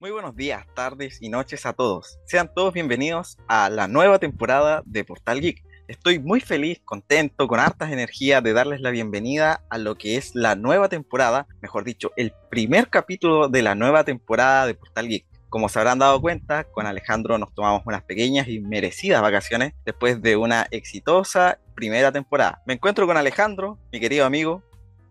Muy buenos días, tardes y noches a todos. Sean todos bienvenidos a la nueva temporada de Portal Geek. Estoy muy feliz, contento, con hartas energías de darles la bienvenida a lo que es la nueva temporada, mejor dicho, el primer capítulo de la nueva temporada de Portal Geek. Como se habrán dado cuenta, con Alejandro nos tomamos unas pequeñas y merecidas vacaciones después de una exitosa primera temporada. Me encuentro con Alejandro, mi querido amigo.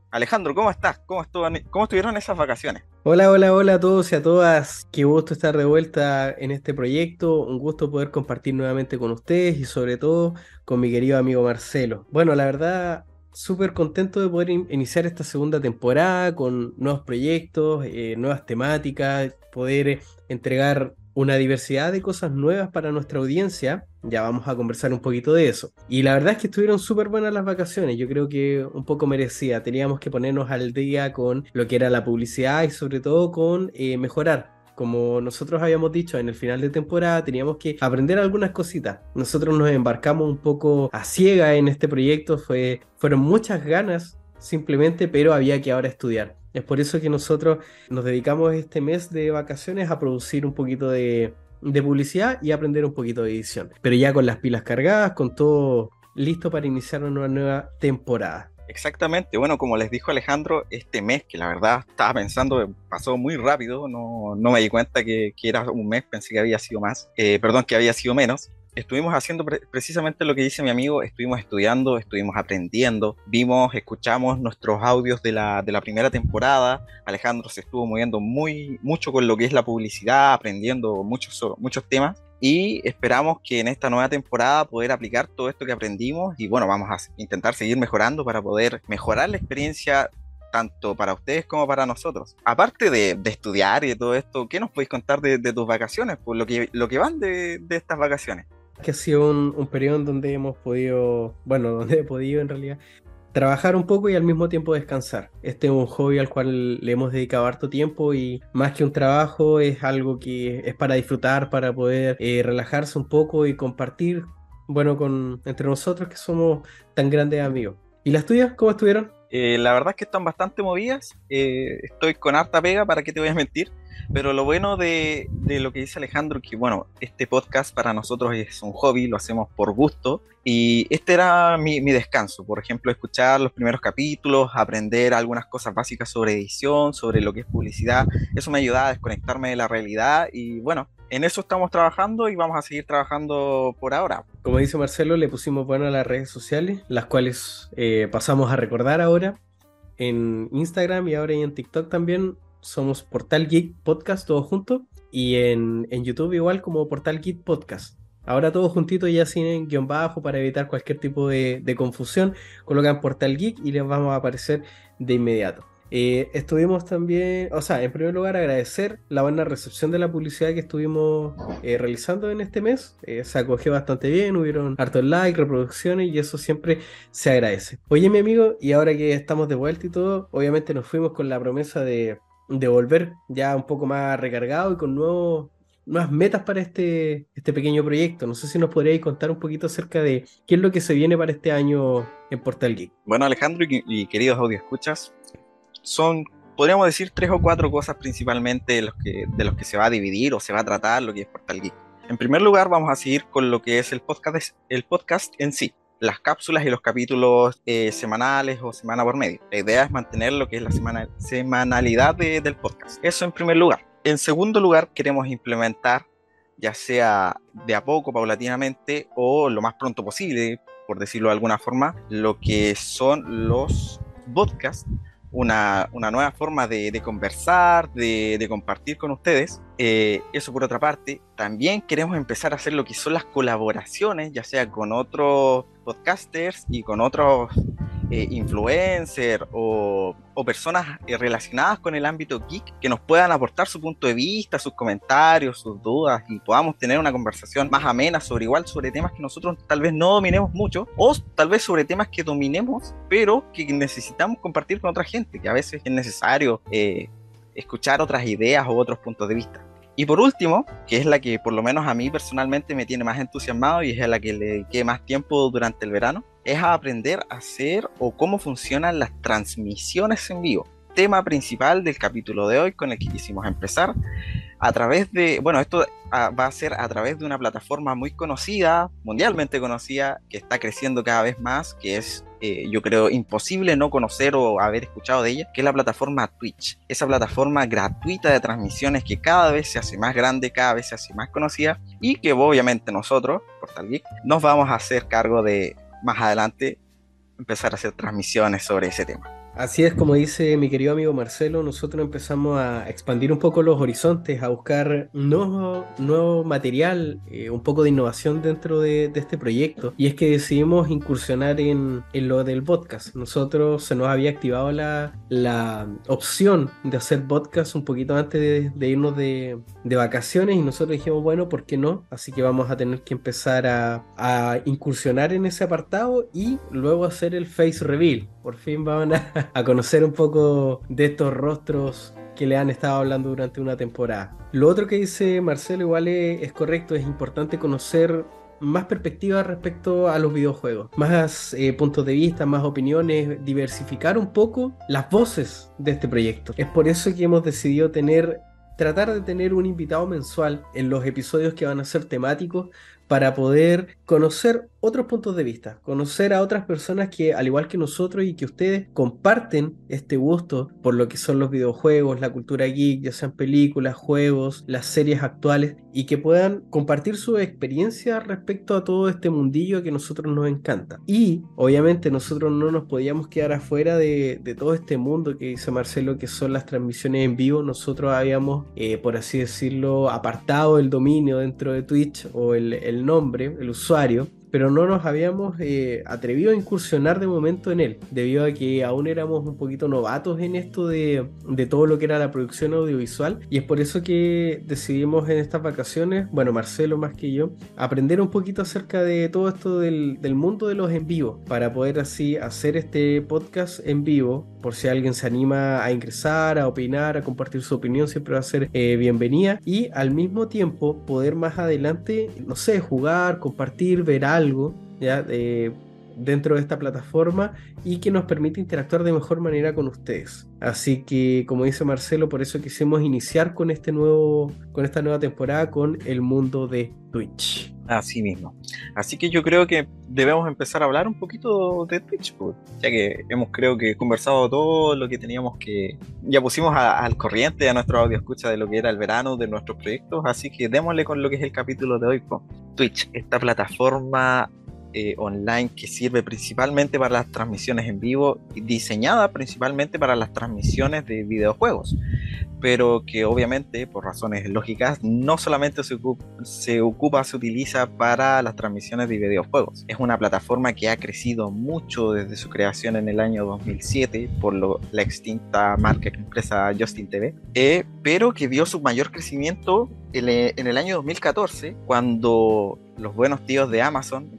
Alejandro, ¿cómo estás? ¿Cómo, cómo estuvieron esas vacaciones? Hola, hola, hola a todos y a todas. Qué gusto estar de vuelta en este proyecto. Un gusto poder compartir nuevamente con ustedes y sobre todo con mi querido amigo Marcelo. Bueno, la verdad, súper contento de poder iniciar esta segunda temporada con nuevos proyectos, eh, nuevas temáticas, poder eh, entregar una diversidad de cosas nuevas para nuestra audiencia. Ya vamos a conversar un poquito de eso. Y la verdad es que estuvieron súper buenas las vacaciones. Yo creo que un poco merecía. Teníamos que ponernos al día con lo que era la publicidad y sobre todo con eh, mejorar como nosotros habíamos dicho en el final de temporada, teníamos que aprender algunas cositas. Nosotros nos embarcamos un poco a ciega en este proyecto, fue, fueron muchas ganas simplemente, pero había que ahora estudiar. Es por eso que nosotros nos dedicamos este mes de vacaciones a producir un poquito de, publicidad y aprender un poquito de edición. Pero ya con las pilas cargadas, con todo listo para iniciar una nueva temporada. Exactamente, bueno, como les dijo Alejandro, este mes que la verdad estaba pensando, pasó muy rápido, no, no me di cuenta que, era un mes, pensé que había sido más, eh, perdón, que había sido menos, estuvimos haciendo precisamente lo que dice mi amigo, estuvimos estudiando, estuvimos aprendiendo, vimos, escuchamos nuestros audios de la, de la primera temporada, Alejandro se estuvo moviendo muy, mucho con lo que es la publicidad, aprendiendo muchos, muchos temas y esperamos que en esta nueva temporada poder aplicar todo esto que aprendimos y bueno, vamos a intentar seguir mejorando para poder mejorar la experiencia tanto para ustedes como para nosotros. Aparte de, estudiar y de todo esto, ¿qué nos podéis contar de, tus vacaciones? Por lo que, lo que van de, de estas vacaciones que ha sido un, periodo en donde hemos podido, bueno, donde he podido en realidad trabajar un poco y al mismo tiempo descansar. Este es un hobby al cual le hemos dedicado harto tiempo y más que un trabajo es algo que es para disfrutar, para poder eh, relajarse un poco y compartir, bueno, con entre nosotros que somos tan grandes amigos. ¿Y las tuyas cómo estuvieron? Eh, la verdad es que están bastante movidas. Eh, estoy con harta pega, ¿para qué te voy a mentir? Pero lo bueno de, lo que dice Alejandro, que bueno, este podcast para nosotros es un hobby, lo hacemos por gusto. Y este era mi, descanso, por ejemplo, escuchar los primeros capítulos, aprender algunas cosas básicas sobre edición, sobre lo que es publicidad. Eso me ayudaba a desconectarme de la realidad y bueno, en eso estamos trabajando y vamos a seguir trabajando por ahora. Como dice Marcelo, le pusimos bueno a las redes sociales, las cuales eh, pasamos a recordar ahora en Instagram y ahora en TikTok también somos Portal Geek Podcast, todos juntos. Y en, YouTube igual como Portal Geek Podcast. Ahora todos juntitos ya sin guion bajo para evitar cualquier tipo de, confusión. Colocan Portal Geek y les vamos a aparecer de inmediato. Eh, estuvimos también, o sea, en primer lugar agradecer la buena recepción de la publicidad que estuvimos eh, realizando en este mes. Eh, se acogió bastante bien, hubieron hartos likes, reproducciones y eso siempre se agradece. Oye mi amigo, y ahora que estamos de vuelta y todo, obviamente nos fuimos con la promesa de de volver ya un poco más recargado y con nuevos, nuevas metas para este, este pequeño proyecto. No sé si nos podríais contar un poquito acerca de qué es lo que se viene para este año en Portal Geek. Bueno, Alejandro y, queridos audio escuchas, son, podríamos decir, tres o cuatro cosas principalmente de los, que, de los que se va a dividir o se va a tratar lo que es Portal Geek. En primer lugar, vamos a seguir con lo que es el podcast, el podcast en sí las cápsulas y los capítulos eh, semanales o semana por medio. La idea es mantener lo que es la semana, semanalidad del podcast. Eso en primer lugar. En segundo lugar, queremos implementar, ya sea de a poco, paulatinamente, o lo más pronto posible, por decirlo de alguna forma, lo que son los podcasts una, nueva forma de, conversar, de, compartir con ustedes. Eh, eso por otra parte. También queremos empezar a hacer lo que son las colaboraciones, ya sea con otros podcasters y con otros eh, influencers o, personas eh, relacionadas con el ámbito geek que nos puedan aportar su punto de vista, sus comentarios, sus dudas y podamos tener una conversación más amena sobre igual sobre temas que nosotros tal vez no dominemos mucho o tal vez sobre temas que dominemos pero que necesitamos compartir con otra gente, que a veces es necesario escuchar otras ideas o otros puntos de vista. Y por último, que es la que por lo menos a mí personalmente me tiene más entusiasmado y es a la que le dediqué más tiempo durante el verano, es a aprender a hacer o cómo funcionan las transmisiones en vivo. Tema principal del capítulo de hoy con el que quisimos empezar. a través de, bueno, esto ah, va a ser a través de una plataforma muy conocida, mundialmente conocida, que está creciendo cada vez más, que es, eh, yo creo, imposible no conocer o haber escuchado de ella, que es la plataforma Twitch. Esa plataforma gratuita de transmisiones que cada vez se hace más grande, cada vez se hace más conocida y que obviamente nosotros, Portal Geek, nos vamos a hacer cargo de más adelante empezar a hacer transmisiones sobre ese tema. Así es como dice mi querido amigo Marcelo, nosotros empezamos a expandir un poco los horizontes, a buscar nuevo, material, eh, un poco de innovación dentro de, este proyecto. Y es que decidimos incursionar en, lo del podcast. Nosotros se nos había activado la, la opción de hacer podcast un poquito antes de, irnos de, vacaciones y nosotros dijimos, bueno, ¿por qué no? Así que vamos a tener que empezar a incursionar en ese apartado y luego hacer el face reveal. Por fin van a a conocer un poco de estos rostros que le han estado hablando durante una temporada. Lo otro que dice Marcelo igual es, correcto, es importante conocer más perspectivas respecto a los videojuegos, más eh, puntos de vista, más opiniones, diversificar un poco las voces de este proyecto. Es por eso que hemos decidido tener tratar de tener un invitado mensual en los episodios que van a ser temáticos para poder conocer otros puntos de vista, conocer a otras personas que, al igual que nosotros y que ustedes, comparten este gusto por lo que son los videojuegos, la cultura geek, ya sean películas, juegos, las series actuales, y que puedan compartir su experiencia respecto a todo este mundillo que a nosotros nos encanta. Y, obviamente, nosotros no nos podíamos quedar afuera de, todo este mundo que dice Marcelo, que son las transmisiones en vivo. Nosotros habíamos, eh, por así decirlo, apartado el dominio dentro de Twitch o el, el nombre, el usuario, pero no nos habíamos eh, atrevido a incursionar de momento en él, debido a que aún éramos un poquito novatos en esto de, todo lo que era la producción audiovisual, y es por eso que decidimos en estas vacaciones, bueno, Marcelo más que yo, aprender un poquito acerca de todo esto del, mundo de los en vivo, para poder así hacer este podcast en vivo, por si alguien se anima a ingresar, a opinar, a compartir su opinión, siempre va a ser eh, bienvenida, y al mismo tiempo poder más adelante, no sé, jugar, compartir, ver algo, ¿ya? Dentro de esta plataforma y que nos permite interactuar de mejor manera con ustedes. Así que, como dice Marcelo, por eso quisimos iniciar con este nuevo, con esta nueva temporada con el mundo de Twitch. Así mismo. Así que yo creo que debemos empezar a hablar un poquito de Twitch, pues, ya que hemos creo que conversado todo lo que teníamos que... Ya pusimos al corriente a nuestro audio escucha de lo que era el verano de nuestros proyectos, así que démosle con lo que es el capítulo de hoy. Pues. Twitch, esta plataforma eh, online que sirve principalmente para las transmisiones en vivo, diseñada principalmente para las transmisiones de videojuegos, pero que obviamente por razones lógicas no solamente se ocupa, se, ocupa, se utiliza para las transmisiones de videojuegos. Es una plataforma que ha crecido mucho desde su creación en el año 2007 por la extinta marca empresa Justin TV, eh, pero que dio su mayor crecimiento en el año 2014 cuando los buenos tíos de Amazon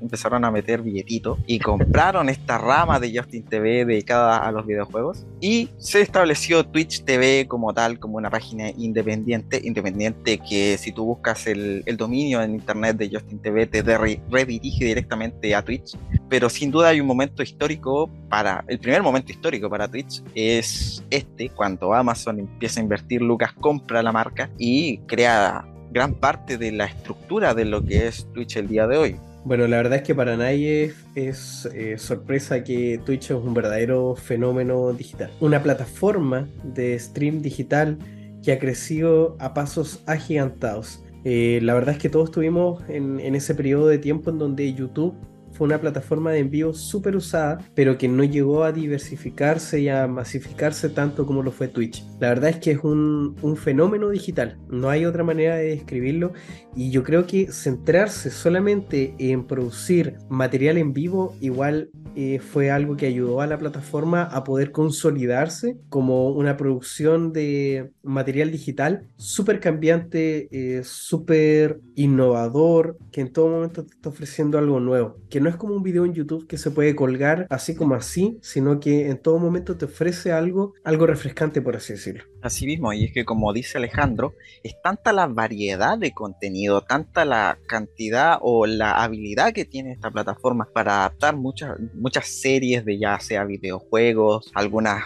empezaron a meter billetitos y compraron esta rama de Justin TV dedicada a los videojuegos. Y se estableció Twitch TV como tal, como una página independiente, independiente que si tú buscas el, dominio en internet de Justin TV te redirige directamente a Twitch, pero sin duda hay un momento histórico para, el primer momento histórico para Twitch es este, cuando Amazon empieza a invertir, Lucas compra la marca y crea gran parte de la estructura de lo que es Twitch el día de hoy. Bueno, la verdad es que para nadie es, eh, sorpresa que Twitch es un verdadero fenómeno digital. Una plataforma de stream digital que ha crecido a pasos agigantados. Eh, la verdad es que todos estuvimos en, en ese periodo de tiempo en donde YouTube fue una plataforma de envío súper usada, pero que no llegó a diversificarse y a masificarse tanto como lo fue Twitch. La verdad es que es un, un fenómeno digital, no hay otra manera de describirlo y yo creo que centrarse solamente en producir material en vivo igual eh, fue algo que ayudó a la plataforma a poder consolidarse como una producción de material digital súper cambiante, eh, súper innovador, que en todo momento te está ofreciendo algo nuevo, que no es como un video en YouTube que se puede colgar así como así, sino que en todo momento te ofrece algo, algo refrescante, por así decirlo. Así mismo, y es que como dice Alejandro, es tanta la variedad de contenido, tanta la cantidad o la habilidad que tiene esta plataforma para adaptar muchas, muchas series de ya sea videojuegos, algunas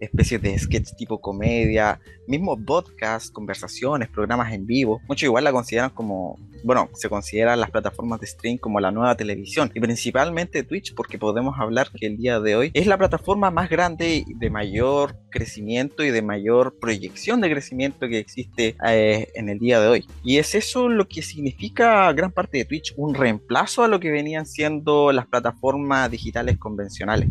especies de sketch tipo comedia, mismo podcast, conversaciones, programas en vivo. Muchos igual la consideran como, bueno, se consideran las plataformas de stream como la nueva televisión y principalmente Twitch porque podemos hablar que el día de hoy es la plataforma más grande de mayor crecimiento y de mayor proyección de crecimiento que existe eh, en el día de hoy. Y es eso lo que significa gran parte de Twitch, un reemplazo a lo que venían siendo las plataformas digitales convencionales.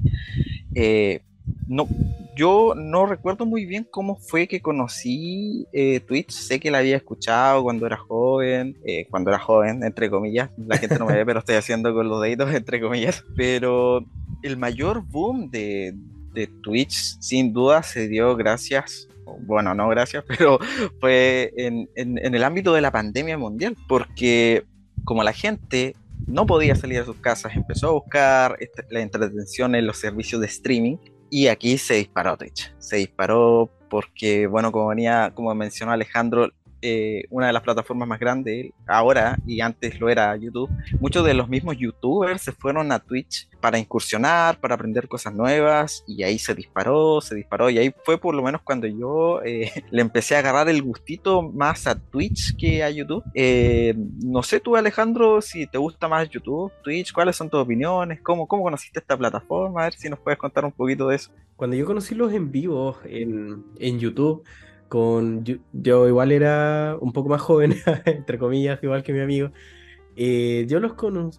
Eh, no, yo no recuerdo muy bien cómo fue que conocí eh, Twitch. Sé que la había escuchado cuando era joven, eh, cuando era joven, entre comillas. La gente no me ve, pero estoy haciendo con los deditos, entre comillas. Pero el mayor boom de, de Twitch, sin duda, se dio gracias bueno, no gracias, pero fue en, en, en, el ámbito de la pandemia mundial, porque como la gente no podía salir de sus casas, empezó a buscar este, la entretención en los servicios de streaming, y aquí se disparó Twitch. Se disparó porque, bueno, como venía, como mencionó Alejandro, eh, una de las plataformas más grandes ahora y antes lo era YouTube, muchos de los mismos youtubers se fueron a Twitch para incursionar, para aprender cosas nuevas y ahí se disparó, se disparó y ahí fue por lo menos cuando yo eh, le empecé a agarrar el gustito más a Twitch que a YouTube. Eh, no sé tú Alejandro si te gusta más YouTube, Twitch, cuáles son tus opiniones, cómo, cómo conociste esta plataforma, a ver si nos puedes contar un poquito de eso. Cuando yo conocí los en vivo en, en YouTube, con yo, igual era un poco más joven, entre comillas, igual que mi amigo. Eh, yo los,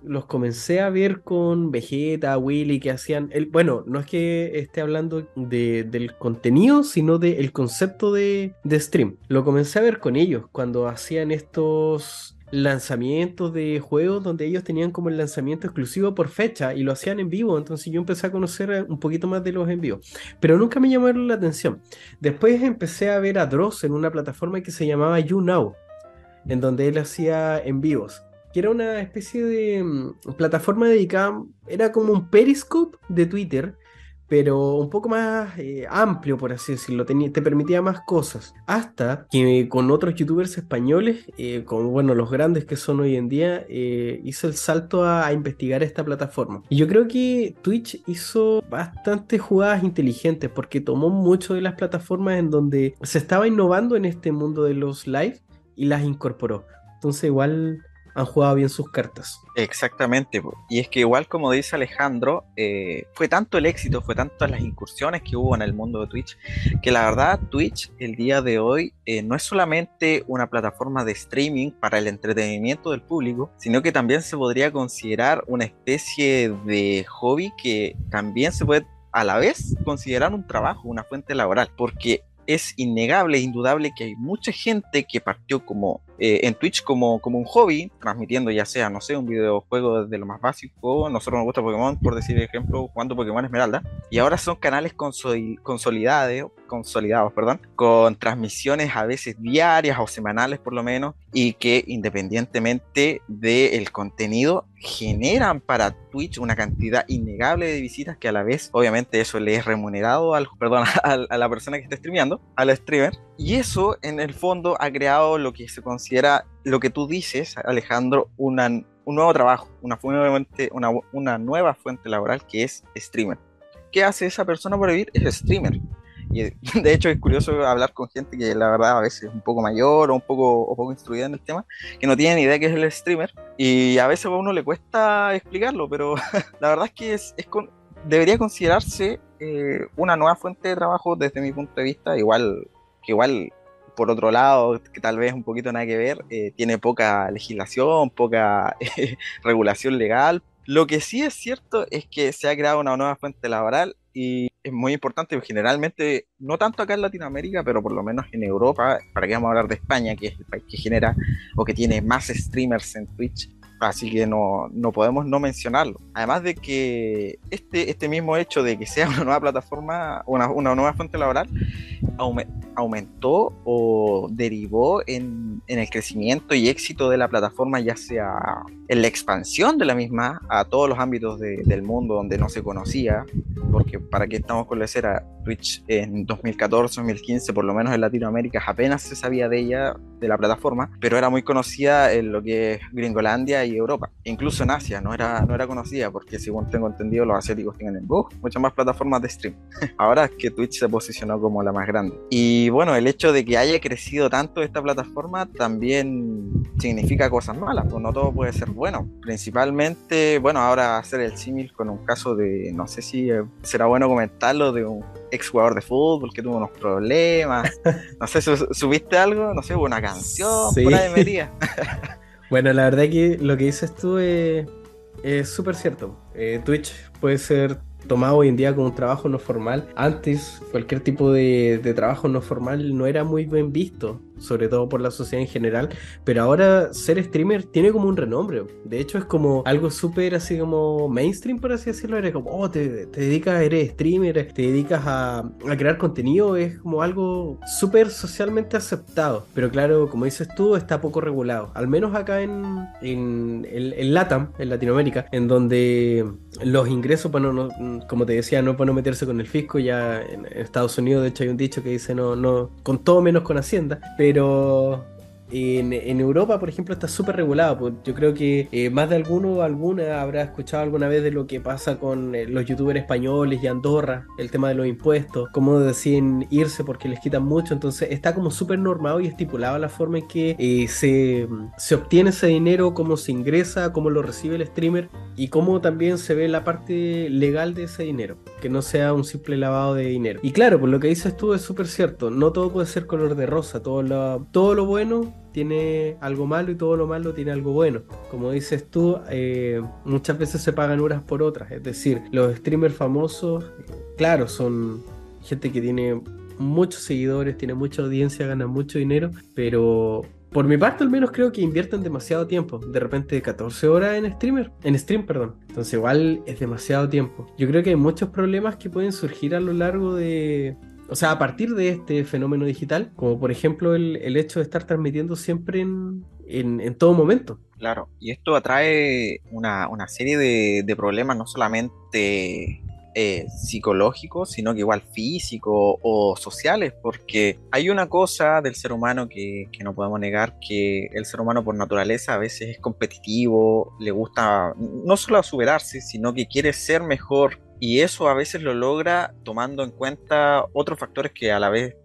los comencé a ver con Vegeta, Willy, que hacían. El, bueno, no es que esté hablando de, del contenido, sino del concepto de, de stream. Lo comencé a ver con ellos cuando hacían estos lanzamientos de juegos donde ellos tenían como el lanzamiento exclusivo por fecha y lo hacían en vivo, entonces yo empecé a conocer un poquito más de los en vivo, pero nunca me llamaron la atención. Después empecé a ver a Dross en una plataforma que se llamaba YouNow, en donde él hacía en vivos, que era una especie de mm, plataforma dedicada, era como un Periscope de Twitter, pero un poco más eh, amplio, por así decirlo, te permitía más cosas. Hasta que con otros youtubers españoles, eh, como bueno, los grandes que son hoy en día, eh, hizo el salto a, investigar esta plataforma. Y yo creo que Twitch hizo bastantes jugadas inteligentes porque tomó mucho de las plataformas en donde se estaba innovando en este mundo de los live y las incorporó. Entonces igual han jugado bien sus cartas. Exactamente, y es que igual como dice Alejandro, eh, fue tanto el éxito, fue tanto las incursiones que hubo en el mundo de Twitch, que la verdad Twitch el día de hoy eh, no es solamente una plataforma de streaming para el entretenimiento del público, sino que también se podría considerar una especie de hobby que también se puede a la vez considerar un trabajo, una fuente laboral, porque es innegable, indudable que hay mucha gente que partió como eh, en Twitch como, como un hobby, transmitiendo ya sea, no sé, un videojuego desde lo más básico, nosotros nos gusta Pokémon, por decir ejemplo, jugando Pokémon Esmeralda, y ahora son canales consolidados, consolidados, perdón, con transmisiones a veces diarias o semanales por lo menos, y que independientemente del contenido, generan para Twitch una cantidad innegable de visitas que a la vez, obviamente, eso le es remunerado al, perdón, a, la persona que está streameando, al streamer, y eso en el fondo ha creado lo que se considera, lo que tú dices, Alejandro, un nuevo trabajo, una, una, una nueva fuente laboral que es streamer. ¿Qué hace esa persona para vivir? Es streamer. Y de hecho es curioso hablar con gente que la verdad a veces es un poco mayor o un poco, o poco instruida en el tema, que no tiene ni idea qué es el streamer. Y a veces a uno le cuesta explicarlo, pero la verdad es que es, es con, debería considerarse eh, una nueva fuente de trabajo desde mi punto de vista, igual que igual por otro lado, que tal vez un poquito nada que ver, eh, tiene poca legislación, poca regulación legal. Lo que sí es cierto es que se ha creado una nueva fuente laboral y es muy importante, generalmente, no tanto acá en Latinoamérica, pero por lo menos en Europa, para que vamos a hablar de España, que es el país que genera o que tiene más streamers en Twitch, Así que no, no, podemos no mencionarlo. Además de que este, este mismo hecho de que sea una nueva plataforma, una, una nueva fuente laboral, aumentó o derivó en, en, el crecimiento y éxito de la plataforma, ya sea en la expansión de la misma a todos los ámbitos del mundo donde no se conocía, porque para qué estamos con la cera, Twitch en 2014, 2015, por lo menos en Latinoamérica, apenas se sabía de ella, de la plataforma, pero era muy conocida en lo que es Gringolandia y Europa. Incluso en Asia no era, no era conocida, porque según tengo entendido, los asiáticos tienen en muchas más plataformas de stream. Ahora es que Twitch se posicionó como la más grande. Y bueno, el hecho de que haya crecido tanto esta plataforma también significa cosas malas, pues no todo puede ser bueno. Principalmente, bueno, ahora hacer el símil con un caso de, no sé si eh, será bueno comentarlo, de un ex jugador de fútbol que tuvo unos problemas. No sé, ¿subiste algo? No sé, una canción por ahí metida. bueno, la verdad que lo que dices tú es súper cierto. Eh, Twitch puede ser tomado hoy en día como un trabajo no formal. Antes, cualquier tipo de, de trabajo no formal no era muy bien visto sobre todo por la sociedad en general, pero ahora ser streamer tiene como un renombre. De hecho, es como algo súper así como mainstream, por así decirlo. Eres como, oh, te, te dedicas, eres streamer, te dedicas a, a crear contenido, es como algo súper socialmente aceptado. Pero claro, como dices tú, está poco regulado. Al menos acá en, en, en, LATAM, en Latinoamérica, en donde los ingresos, bueno, no, como te decía, no pueden meterse con el fisco. Ya en Estados Unidos, de hecho, hay un dicho que dice no, no, con todo menos con Hacienda. Pero en, Europa, por ejemplo, está súper regulado. Pues yo creo que eh, más de alguno alguna habrá escuchado alguna vez de lo que pasa con eh, los youtubers españoles y Andorra, el tema de los impuestos, cómo deciden irse porque les quitan mucho. Entonces está como súper normado y estipulado la forma en que eh, se, se, obtiene ese dinero, cómo se ingresa, cómo lo recibe el streamer y cómo también se ve la parte legal de ese dinero, que no sea un simple lavado de dinero. Y claro, pues lo que dices tú es súper cierto. No todo puede ser color de rosa, todo lo, todo lo bueno tiene algo malo y todo lo malo tiene algo bueno. Como dices tú, eh, muchas veces se pagan horas por otras. Es decir, los streamers famosos, claro, son gente que tiene muchos seguidores, tiene mucha audiencia, gana mucho dinero, pero por mi parte al menos creo que invierten demasiado tiempo. De repente 14 horas en streamer, en stream, perdón. Entonces igual es demasiado tiempo. Yo creo que hay muchos problemas que pueden surgir a lo largo de, o sea, a partir de este fenómeno digital, como por ejemplo el, hecho de estar transmitiendo siempre en, en, todo momento. Claro, y esto atrae una, serie de, problemas, no solamente eh, psicológicos, sino que igual físicos o sociales, porque hay una cosa del ser humano que, que, no podemos negar, que el ser humano por naturaleza a veces es competitivo, le gusta no solo superarse, sino que quiere ser mejor y eso a veces lo logra tomando en cuenta otros factores que a la vez,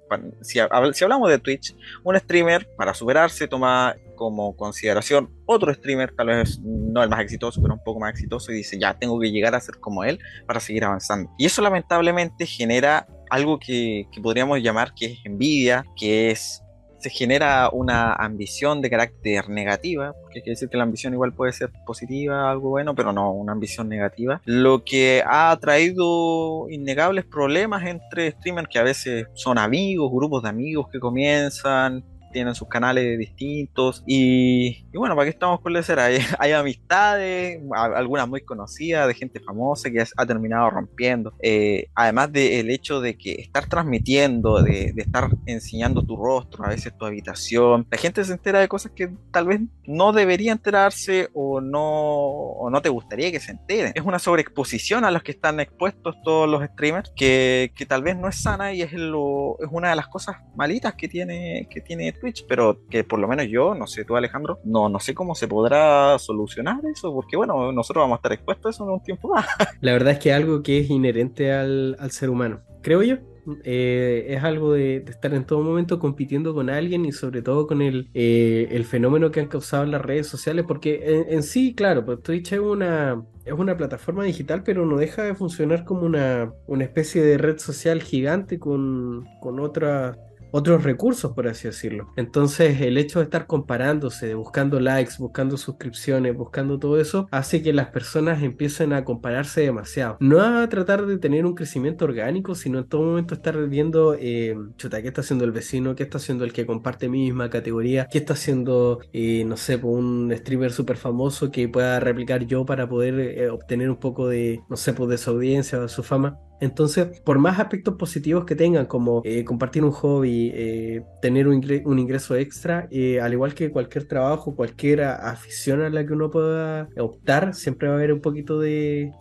si, hablamos de Twitch, un streamer para superarse toma como consideración otro streamer, tal vez no el más exitoso, pero un poco más exitoso, y dice, ya, tengo que llegar a ser como él para seguir avanzando. Y eso lamentablemente genera algo que, que podríamos llamar que es envidia, que es se genera una ambición de carácter negativa, porque quiere decir que la ambición igual puede ser positiva, algo bueno, pero no una ambición negativa, lo que ha traído innegables problemas entre streamers que a veces son amigos, grupos de amigos que comienzan, tienen sus canales distintos. Y, bueno, ¿para qué estamos con decir? Hay, hay amistades, algunas muy conocidas, de gente famosa que ha terminado rompiendo. Eh, además del hecho de que estar transmitiendo, de, estar enseñando tu rostro, a veces tu habitación, la gente se entera de cosas que tal vez no debería enterarse o no, o no te gustaría que se enteren. Es una sobreexposición a los que están expuestos todos los streamers que, que tal vez no es sana y es, lo, es una de las cosas malitas que tiene, que tiene Twitch, pero que por lo menos yo, no sé tú Alejandro, no, no sé cómo se podrá solucionar eso, porque bueno, nosotros vamos a estar expuestos a eso en un tiempo más. La verdad es que es algo que es inherente al, al ser humano, creo yo. Eh, es algo de, estar en todo momento compitiendo con alguien y sobre todo con el, eh, el fenómeno que han causado las redes sociales, porque en, sí, claro, pues Twitch es una, es una plataforma digital, pero no deja de funcionar como una, una especie de red social gigante con, con otras otros recursos, por así decirlo. Entonces, el hecho de estar comparándose, buscando likes, buscando suscripciones, buscando todo eso, hace que las personas empiecen a compararse demasiado. No a tratar de tener un crecimiento orgánico, sino en todo momento estar viendo, eh, chuta, ¿qué está haciendo el vecino? ¿Qué está haciendo el que comparte mi misma categoría? ¿Qué está haciendo, eh, no sé, un streamer súper famoso que pueda replicar yo para poder eh, obtener un poco de, no sé, pues de su audiencia o de su fama? Entonces, por más aspectos positivos que tengan, como eh, compartir un hobby, eh, tener un, ingreso extra, eh, al igual que cualquier trabajo, cualquier afición a la que uno pueda optar, siempre va a haber un poquito de,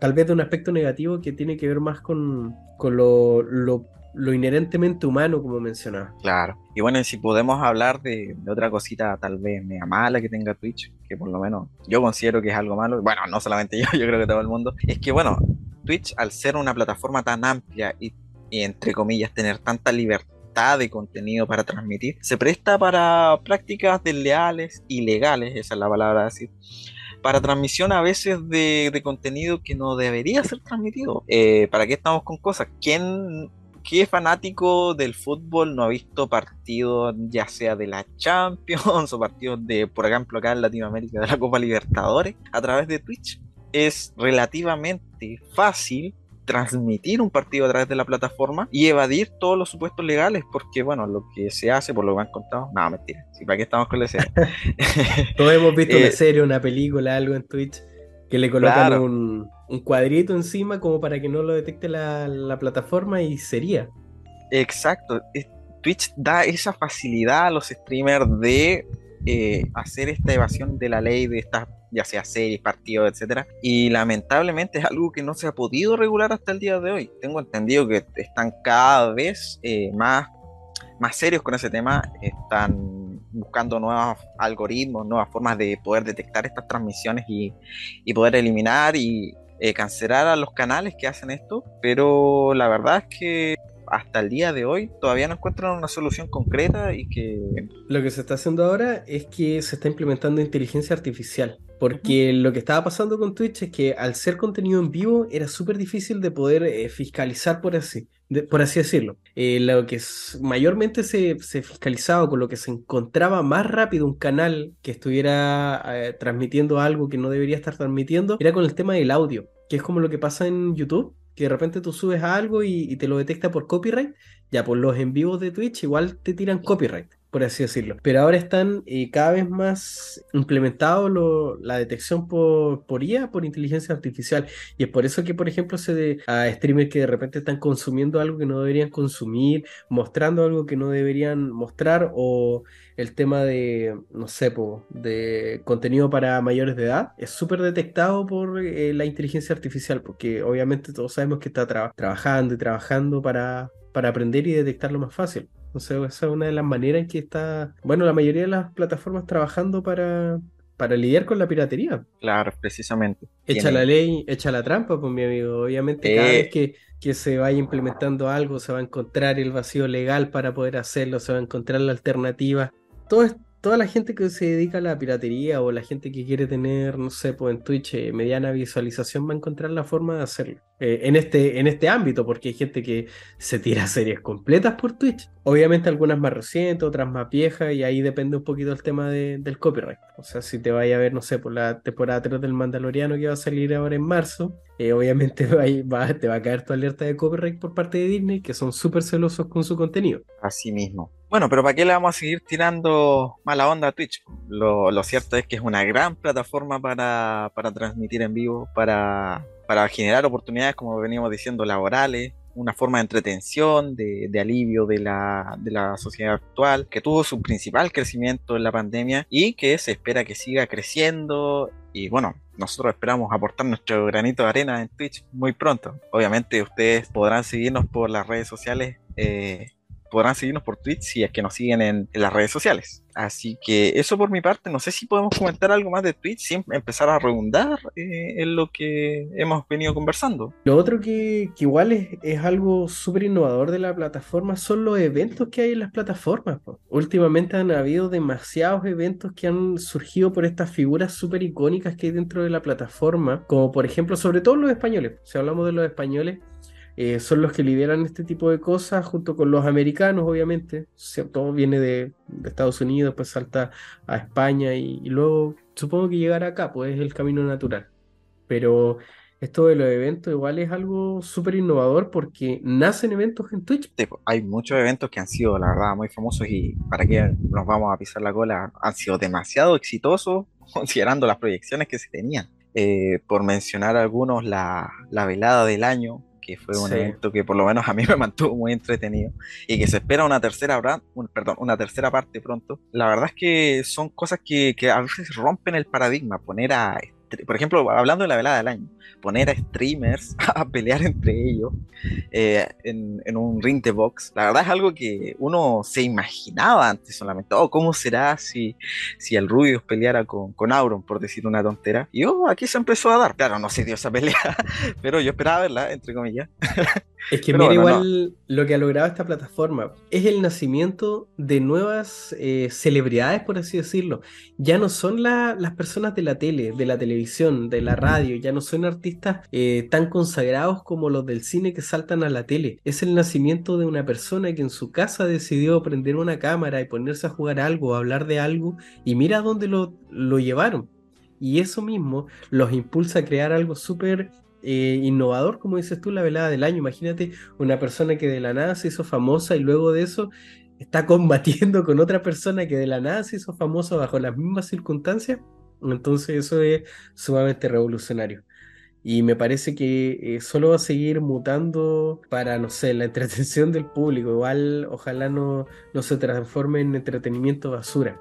tal vez de un aspecto negativo que tiene que ver más con, con lo, lo, inherentemente humano, como mencionaba. Claro. Y bueno, si podemos hablar de, otra cosita tal vez mega mala que tenga Twitch, que por lo menos yo considero que es algo malo, bueno, no solamente yo, yo creo que todo el mundo, es que bueno, Twitch al ser una plataforma tan amplia y, y entre comillas tener tanta libertad, de contenido para transmitir, se presta para prácticas desleales, ilegales, esa es la palabra a decir, para transmisión a veces de, de contenido que no debería ser transmitido. Eh, ¿Para qué estamos con cosas? ¿Quién, ¿Qué fanático del fútbol no ha visto partidos ya sea de la Champions o partidos de, por ejemplo, acá en Latinoamérica de la Copa Libertadores a través de Twitch? Es relativamente fácil transmitir un partido a través de la plataforma y evadir todos los supuestos legales, porque bueno, lo que se hace, por lo que me han contado, no, mentira, si para qué estamos con la serie. Todos hemos visto una eh, serie, una película, algo en Twitch, que le colocan un, un, cuadrito encima como para que no lo detecte la, la plataforma y sería. Exacto, Twitch da esa facilidad a los streamers de eh, hacer esta evasión de la ley de estas ya sea series, partidos, etcétera. Y lamentablemente es algo que no se ha podido regular hasta el día de hoy. Tengo entendido que están cada vez eh, más, más serios con ese tema, están buscando nuevos algoritmos, nuevas formas de poder detectar estas transmisiones y, poder eliminar y eh, cancelar a los canales que hacen esto. Pero la verdad es que hasta el día de hoy todavía no encuentran una solución concreta y que... Lo que se está haciendo ahora es que se está implementando inteligencia artificial, porque lo que estaba pasando con Twitch es que al ser contenido en vivo era súper difícil de poder eh, fiscalizar por así, por así decirlo. Eh, lo que mayormente se, se, fiscalizaba, con lo que se encontraba más rápido un canal que estuviera eh, transmitiendo algo que no debería estar transmitiendo, era con el tema del audio, que es como lo que pasa en YouTube que de repente tú subes algo y, te lo detecta por copyright, ya por los en vivos de Twitch igual te tiran copyright, por así decirlo. Pero ahora están eh, cada vez más implementados la detección por, por IA, por inteligencia artificial. Y es por eso que, por ejemplo, se de, a streamers que de repente están consumiendo algo que no deberían consumir, mostrando algo que no deberían mostrar o el tema de, no sé, de contenido para mayores de edad es súper detectado por eh, la inteligencia artificial, porque obviamente todos sabemos que está trabajando y trabajando para, para aprender y detectarlo más fácil. Entonces, esa es una de las maneras en que está, bueno, la mayoría de las plataformas trabajando para, para lidiar con la piratería. Claro, precisamente. Echa la ley, echa la trampa, pues mi amigo. Obviamente, cada vez que, que, se vaya implementando algo, se va a encontrar el vacío legal para poder hacerlo, se va a encontrar la alternativa toda la gente que se dedica a la piratería o la gente que quiere tener, no sé, pues en Twitch eh, mediana visualización va a encontrar la forma de hacerlo. Eh, en, este, en este ámbito, porque hay gente que se tira series completas por Twitch. Obviamente algunas más recientes, otras más viejas, y ahí depende un poquito el tema del copyright. O sea, si te vaya a ver, no sé, por la temporada 3 del Mandaloriano que va a salir ahora en marzo, eh, obviamente te va a caer tu alerta de copyright por parte de Disney, que son súper celosos con su contenido. Así mismo. Bueno, pero ¿para qué le vamos a seguir tirando mala onda a Twitch? Lo, cierto es que es una gran plataforma para, para transmitir en vivo, para para generar oportunidades, como veníamos diciendo, laborales, una forma de entretención, de, alivio de la, de la, sociedad actual, que tuvo su principal crecimiento en la pandemia y que se espera que siga creciendo. Y bueno, nosotros esperamos aportar nuestro granito de arena en Twitch muy pronto. Obviamente ustedes podrán seguirnos por las redes sociales eh, podrán seguirnos por Twitch si es que nos siguen en, las redes sociales. Así que eso por mi parte, no sé si podemos comentar algo más de Twitch sin empezar a redundar eh, en lo que hemos venido conversando. Lo otro que, igual es, algo súper innovador de la plataforma son los eventos que hay en las plataformas. Últimamente han habido demasiados eventos que han surgido por estas figuras súper icónicas que hay dentro de la plataforma, como por ejemplo, sobre todo los españoles. Si hablamos de los españoles, eh, son los que lideran este tipo de cosas junto con los americanos, obviamente. Todo viene de, Estados Unidos, pues salta a España y, luego supongo que llegará acá, pues es el camino natural. Pero esto de los eventos igual es algo súper innovador porque nacen eventos en Twitch. Pues, hay muchos eventos que han sido, la verdad, muy famosos y para qué nos vamos a pisar la cola, han sido demasiado exitosos considerando las proyecciones que se tenían. Eh, por mencionar algunos, la, la velada del año, que fue un evento que por lo menos a mí me mantuvo muy entretenido y que se espera una tercera, perdón, una tercera parte pronto. La verdad es que son cosas que, que a veces rompen el paradigma, poner a por ejemplo, hablando de la velada del año, poner a streamers a pelear entre ellos eh, en, un ring de box, la verdad es algo que uno se imaginaba antes solamente, oh, ¿cómo será si, si el Rubius peleara con, con Auron, por decir una tontera? Y oh, aquí se empezó a dar, claro, no se dio esa pelea, pero yo esperaba verla, entre comillas. Es que mira, igual lo que ha logrado esta plataforma es el nacimiento de nuevas eh, celebridades, por así decirlo. Ya no son las personas de la tele, de la televisión, de la radio, ya no son artistas eh, tan consagrados como los del cine que saltan a la tele. Es el nacimiento de una persona que en su casa decidió prender una cámara y ponerse a jugar algo, a hablar de algo, y mira dónde lo, lo llevaron. Y eso mismo los impulsa a crear algo súper eh, innovador, como dices tú, la velada del año. Imagínate una persona que de la nada se hizo famosa y luego de eso está combatiendo con otra persona que de la nada se hizo famosa bajo las mismas circunstancias. Entonces eso es sumamente revolucionario. Y me parece que eh, solo va a seguir mutando para, no sé, la entretención del público. Igual, ojalá no, no se transforme en entretenimiento basura.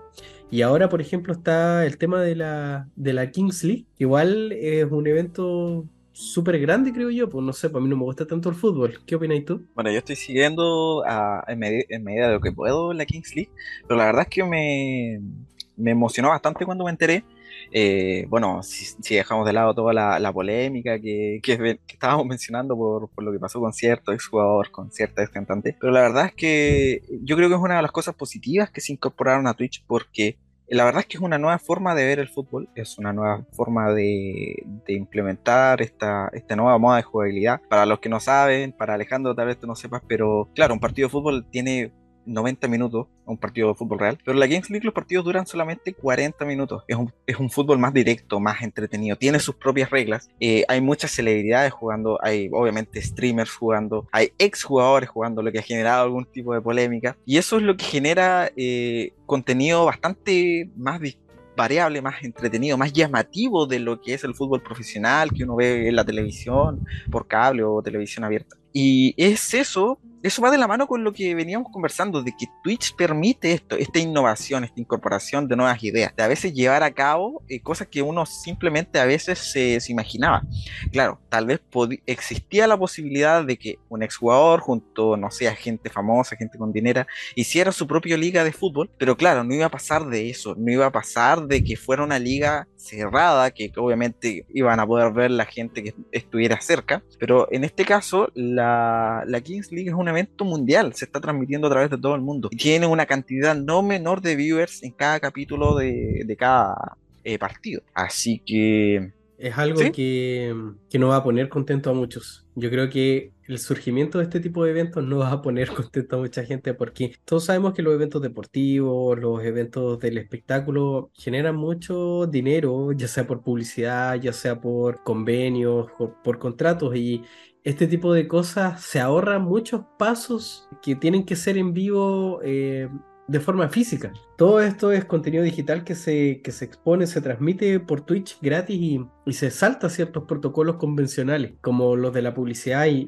Y ahora, por ejemplo, está el tema de la, de la Kings League. Igual es un evento súper grande, creo yo. Pues no sé, para pues, mí no me gusta tanto el fútbol. ¿Qué opinas tú? Bueno, yo estoy siguiendo en, medida de lo que puedo la Kings League, pero la verdad es que me, me emocionó bastante cuando me enteré. Eh, bueno, si, dejamos de lado toda la, polémica que, estábamos mencionando por, lo que pasó con cierto exjugador, con cierta ex cantante, pero la verdad es que yo creo que es una de las cosas positivas que se incorporaron a Twitch porque la verdad es que es una nueva forma de ver el fútbol, es una nueva forma de, implementar esta, nueva moda de jugabilidad. Para los que no saben, para Alejandro tal vez tú no sepas, pero claro, un partido de fútbol tiene 90 minutos un partido de fútbol real, pero en la Games League los partidos duran solamente 40 minutos. Es un, es un fútbol más directo, más entretenido, tiene sus propias reglas. Eh, hay muchas celebridades jugando, hay obviamente streamers jugando, hay ex jugadores jugando, lo que ha generado algún tipo de polémica. Y eso es lo que genera eh, contenido bastante más variable, más entretenido, más llamativo de lo que es el fútbol profesional que uno ve en la televisión, por cable o televisión abierta. Y es eso eso va de la mano con lo que veníamos conversando, de que Twitch permite esto, esta innovación, esta incorporación de nuevas ideas, de a veces llevar a cabo eh, cosas que uno simplemente a veces se, imaginaba. Claro, tal vez existía la posibilidad de que un exjugador junto, no sé, a gente famosa, gente con dinero, hiciera su propia liga de fútbol, pero claro, no iba a pasar de eso, no iba a pasar de que fuera una liga cerrada, que obviamente iban a poder ver la gente que estuviera cerca, pero en este caso la, la Kings League es una evento mundial, se está transmitiendo a través de todo el mundo. Y tiene una cantidad no menor de viewers en cada capítulo de, cada eh, partido. Así que... Es algo que, que nos va a poner contento a muchos. Yo creo que el surgimiento de este tipo de eventos no va a poner contento a mucha gente porque todos sabemos que los eventos deportivos, los eventos del espectáculo generan mucho dinero, ya sea por publicidad, ya sea por convenios, por, por contratos y este tipo de cosas se ahorran muchos pasos que tienen que ser en vivo eh, de forma física. Todo esto es contenido digital que se, que se expone, se transmite por Twitch gratis y, y se salta ciertos protocolos convencionales, como los de la publicidad y,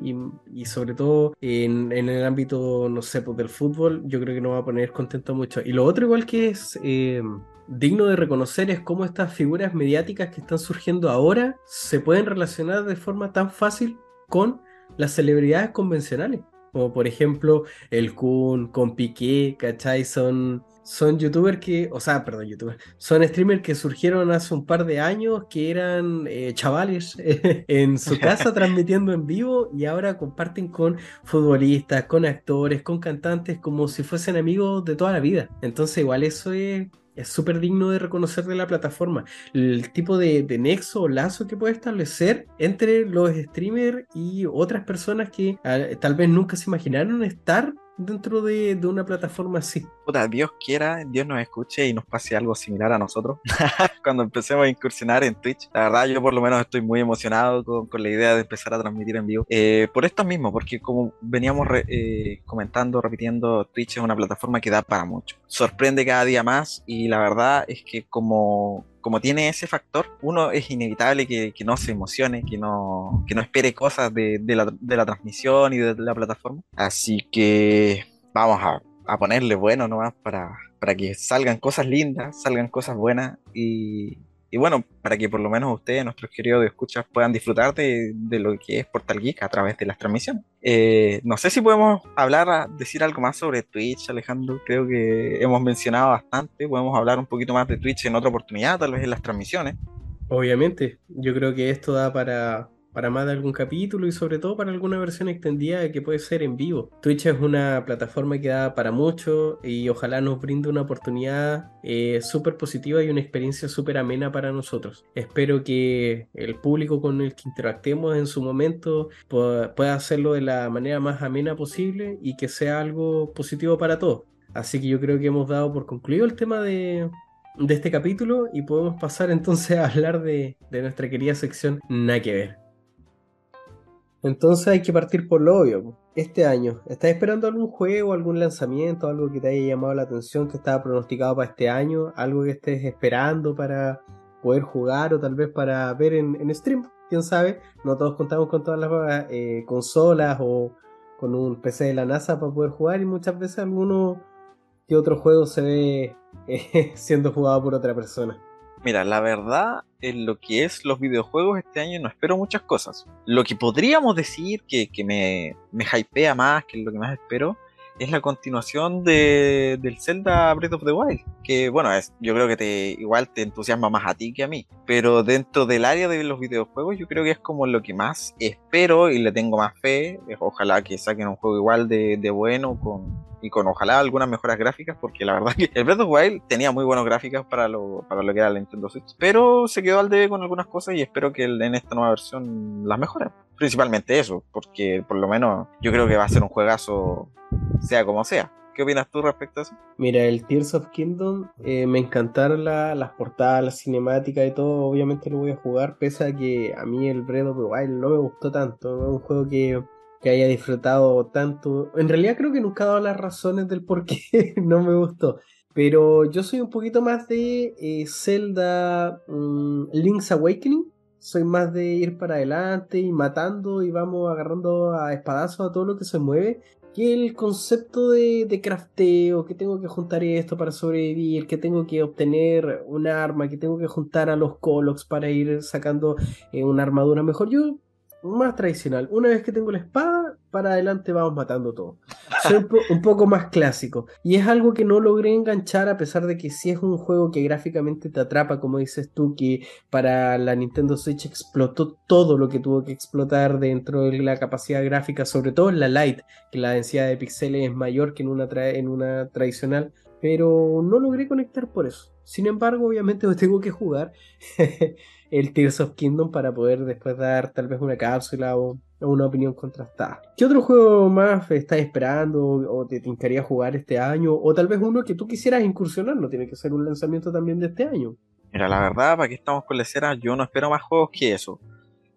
y, sobre todo en, en, el ámbito, no sé, pues del fútbol, yo creo que no va a poner contento mucho. Y lo otro igual que es... Eh, digno de reconocer es cómo estas figuras mediáticas que están surgiendo ahora se pueden relacionar de forma tan fácil con las celebridades convencionales. Como por ejemplo el Kun con Piqué, ¿cachai? Son, son youtubers que, o sea, perdón, youtubers, son streamers que surgieron hace un par de años que eran eh, chavales en su casa transmitiendo en vivo y ahora comparten con futbolistas, con actores, con cantantes como si fuesen amigos de toda la vida. Entonces igual eso es es súper digno de reconocer de la plataforma. El tipo de, nexo o lazo que puede establecer entre los streamers y otras personas que ah, tal vez nunca se imaginaron estar dentro de, una plataforma así. Puta, Dios quiera, Dios nos escuche y nos pase algo similar a nosotros cuando empecemos a incursionar en Twitch. La verdad, yo por lo menos estoy muy emocionado con, la idea de empezar a transmitir en vivo. Eh, por esto mismo, porque como veníamos eh, comentando, repitiendo, Twitch es una plataforma que da para mucho. Sorprende cada día más y la verdad es que como como tiene ese factor, uno es inevitable que, no se emocione, que no, que no espere cosas de, la, transmisión y de la plataforma. Así que vamos a, ponerle bueno nomás para, para que salgan cosas lindas, salgan cosas buenas y, y bueno, para que por lo menos ustedes, nuestros queridos escuchas, puedan disfrutar de, lo que es Portal Geek a través de las transmisiones. Eh, no sé si podemos hablar, decir algo más sobre Twitch, Alejandro. Creo que hemos mencionado bastante. Podemos hablar un poquito más de Twitch en otra oportunidad, tal vez en las transmisiones. Obviamente, yo creo que esto da para, para más de algún capítulo y sobre todo para alguna versión extendida que puede ser en vivo. Twitch es una plataforma que da para mucho y ojalá nos brinde una oportunidad eh, súper positiva y una experiencia súper amena para nosotros. Espero que el público con el que interactemos en su momento pueda hacerlo de la manera más amena posible y que sea algo positivo para todos. Así que yo creo que hemos dado por concluido el tema de, este capítulo y podemos pasar entonces a hablar de, de nuestra querida sección Nada que ver. Entonces hay que partir por lo obvio. Este año, ¿estás esperando algún juego, algún lanzamiento, algo que te haya llamado la atención, que estaba pronosticado para este año? ¿Algo que estés esperando para poder jugar o tal vez para ver en, stream? ¿Quién sabe? No todos contamos con todas las eh, consolas o con un PC de la NASA para poder jugar y muchas veces alguno que otro juego se ve eh, siendo jugado por otra persona. Mira, la verdad, en lo que es los videojuegos este año no espero muchas cosas. Lo que podríamos decir que, me, me hypea más, que es lo que más espero, es la continuación de, del Zelda Breath of the Wild. Que bueno, es, yo creo que te igual te entusiasma más a ti que a mí. Pero dentro del área de los videojuegos, yo creo que es como lo que más espero y le tengo más fe. Ojalá que saquen un juego igual de, de bueno con, y con ojalá algunas mejoras gráficas, porque la verdad que el Breath of the Wild tenía muy buenas gráficas para lo, para lo que era la Nintendo Switch. Pero se quedó al debe con algunas cosas y espero que en esta nueva versión las mejoren. Principalmente eso, porque por lo menos yo creo que va a ser un juegazo sea como sea. ¿Qué opinas tú respecto a eso? Mira, el Tears of Kingdom eh, me encantaron las portadas, las cinemáticas y todo. Obviamente lo voy a jugar, pese a que a mí el Breath of Wild no me gustó tanto. es un juego que, que, haya disfrutado tanto. En realidad creo que nunca he dado las razones del por qué no me gustó. Pero yo soy un poquito más de eh, Zelda mm, Link's Awakening. Soy más de ir para adelante y matando y vamos agarrando a espadazos a todo lo que se mueve que el concepto de, de, crafteo, que tengo que juntar esto para sobrevivir, que tengo que obtener un arma, que tengo que juntar a los Colox para ir sacando eh, una armadura mejor. Yo más tradicional. Una vez que tengo la espada, para adelante vamos matando todo. Un, poco más clásico. Y es algo que no logré enganchar a pesar de que sí es un juego que gráficamente te atrapa, como dices tú, que para la Nintendo Switch explotó todo lo que tuvo que explotar dentro de la capacidad gráfica, sobre todo en la Lite, que la densidad de píxeles es mayor que en una, en una tradicional. Pero no logré conectar por eso. Sin embargo, obviamente tengo que jugar. El Tears of Kingdom para poder después dar tal vez una cápsula o una opinión contrastada. ¿Qué otro juego más estás esperando o te tincaría jugar este año? O tal vez uno que tú quisieras incursionar, no tiene que ser un lanzamiento también de este año. Mira, la verdad, para que estamos con leceras, yo no espero más juegos que eso.